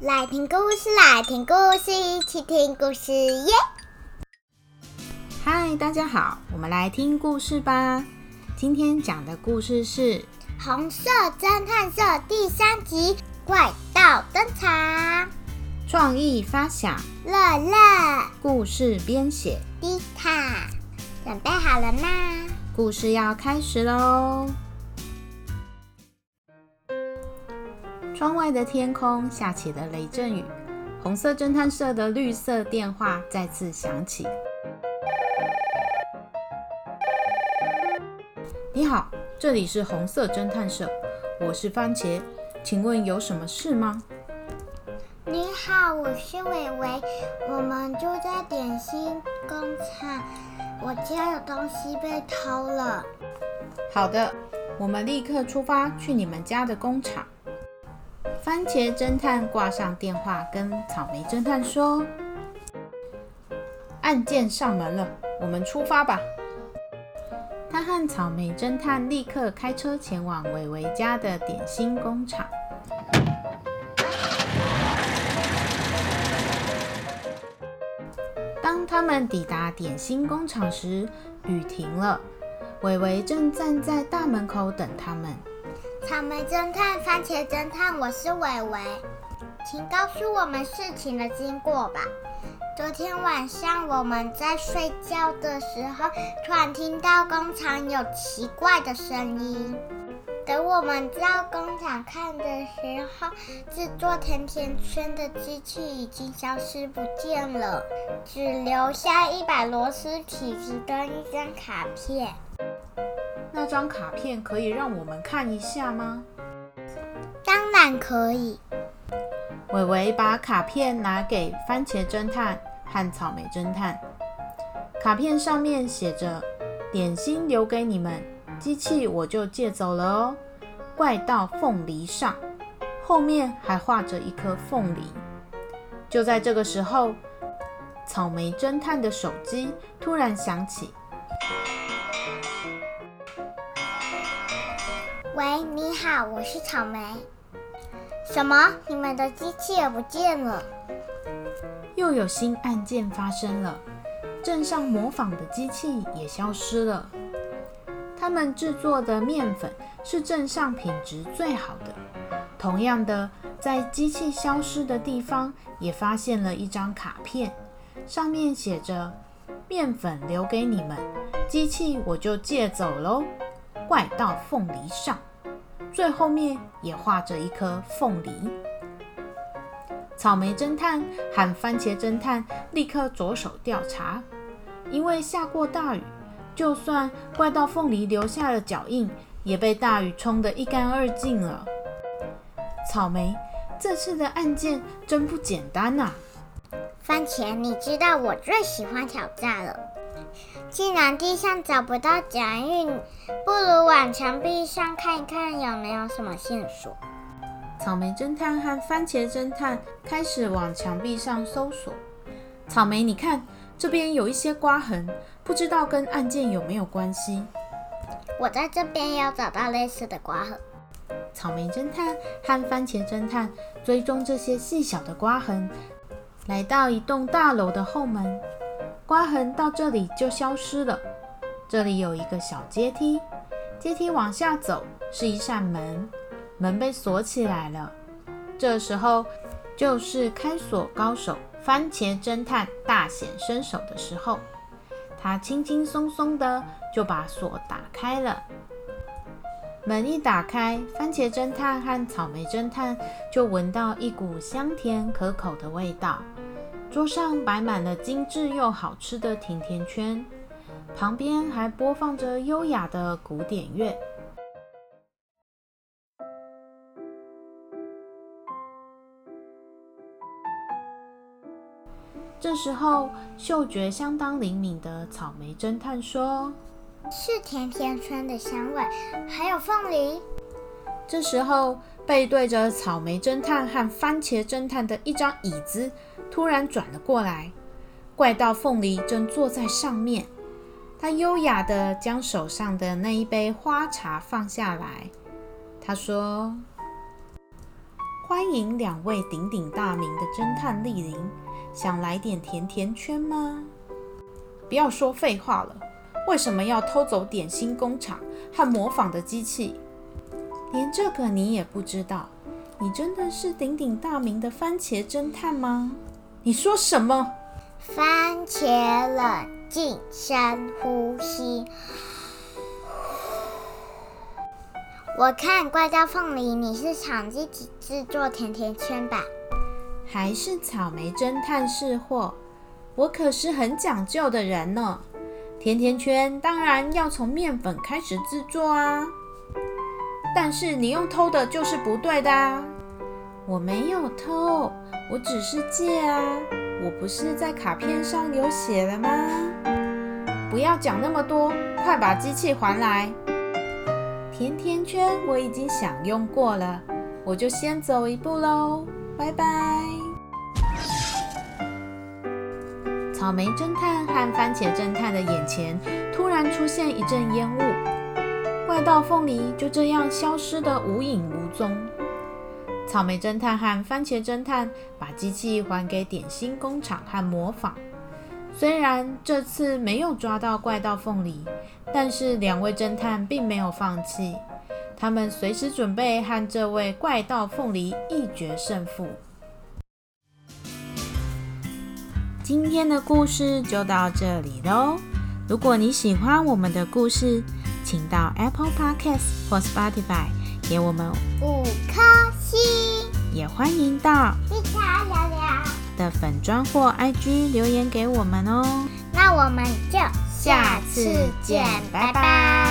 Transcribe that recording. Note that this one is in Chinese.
来听故事，来听故事，一起听故事耶！嗨，大家好，我们来听故事吧。今天讲的故事是《红色侦探社》第三集《怪盗登场》。创意发想，乐乐，故事编写，迪塔。准备好了吗？故事要开始喽！窗外的天空下起了雷阵雨，红色侦探社的绿色电话再次响起。你好，这里是红色侦探社，我是番茄，请问有什么事吗？你好，我是伟伟，我们住在点心工厂，我家有东西被偷了。好的，我们立刻出发去你们家的工厂。番茄侦探挂上电话，跟草莓侦探说：“案件上门了，我们出发吧。”他和草莓侦探立刻开车前往伟伟家的点心工厂。当他们抵达点心工厂时，雨停了。伟伟正站在大门口等他们。草莓侦探、番茄侦探，我是伟伟，请告诉我们事情的经过吧。昨天晚上我们在睡觉的时候，突然听到工厂有奇怪的声音。等我们到工厂看的时候，制作甜甜圈的机器已经消失不见了，只留下一把螺丝起子跟一张卡片。那张卡片可以让我们看一下吗？当然可以。伟伟把卡片拿给番茄侦探和草莓侦探。卡片上面写着：“点心留给你们，机器我就借走了哦。”怪盗凤梨上，后面还画着一颗凤梨。就在这个时候，草莓侦探的手机突然响起。喂，你好，我是草莓。什么？你们的机器也不见了？又有新案件发生了，镇上模仿的机器也消失了。他们制作的面粉是镇上品质最好的。同样的，在机器消失的地方也发现了一张卡片，上面写着：“面粉留给你们，机器我就借走喽。”怪盗凤梨上。最后面也画着一颗凤梨。草莓侦探和番茄侦探立刻着手调查，因为下过大雨，就算怪盗凤梨留下了脚印，也被大雨冲得一干二净了。草莓，这次的案件真不简单呐！番茄，你知道我最喜欢挑战了。既然地上找不到脚印，不如往墙壁上看一看有没有什么线索。草莓侦探和番茄侦探开始往墙壁上搜索。草莓，你看这边有一些刮痕，不知道跟案件有没有关系？我在这边也有找到类似的刮痕。草莓侦探和番茄侦探追踪这些细小的刮痕，来到一栋大楼的后门。刮痕到这里就消失了。这里有一个小阶梯，阶梯往下走是一扇门，门被锁起来了。这时候就是开锁高手番茄侦探大显身手的时候，他轻轻松松的就把锁打开了。门一打开，番茄侦探和草莓侦探就闻到一股香甜可口的味道。桌上摆满了精致又好吃的甜甜圈，旁边还播放着优雅的古典乐。这时候，嗅觉相当灵敏的草莓侦探说：“是甜甜圈的香味，还有凤梨。”这时候，背对着草莓侦探和番茄侦探的一张椅子。突然转了过来，怪盗凤梨正坐在上面。他优雅地将手上的那一杯花茶放下来。他说：“欢迎两位鼎鼎大名的侦探莅临，想来点甜甜圈吗？不要说废话了，为什么要偷走点心工厂和模仿的机器？连这个你也不知道？你真的是鼎鼎大名的番茄侦探吗？你说什么？番茄冷静，深呼吸。我看怪盗凤梨，你是想自己制作甜甜圈吧？还是草莓侦探是货？我可是很讲究的人呢。甜甜圈当然要从面粉开始制作啊。但是你用偷的就是不对的啊！我没有偷，我只是借啊。我不是在卡片上有写了吗？不要讲那么多，快把机器还来！甜甜圈我已经享用过了，我就先走一步喽，拜拜。草莓侦探和番茄侦探的眼前突然出现一阵烟雾，怪盗凤梨就这样消失得无影无踪。草莓侦探和番茄侦探把机器还给点心工厂和模仿。虽然这次没有抓到怪盗凤梨，但是两位侦探并没有放弃，他们随时准备和这位怪盗凤梨一决胜负。今天的故事就到这里喽。如果你喜欢我们的故事，请到 Apple Podcast 或 Spotify 给我们五颗星，也欢迎到一茶聊聊。的粉砖或 IG 留言给我们哦。那我们就下次见，拜拜。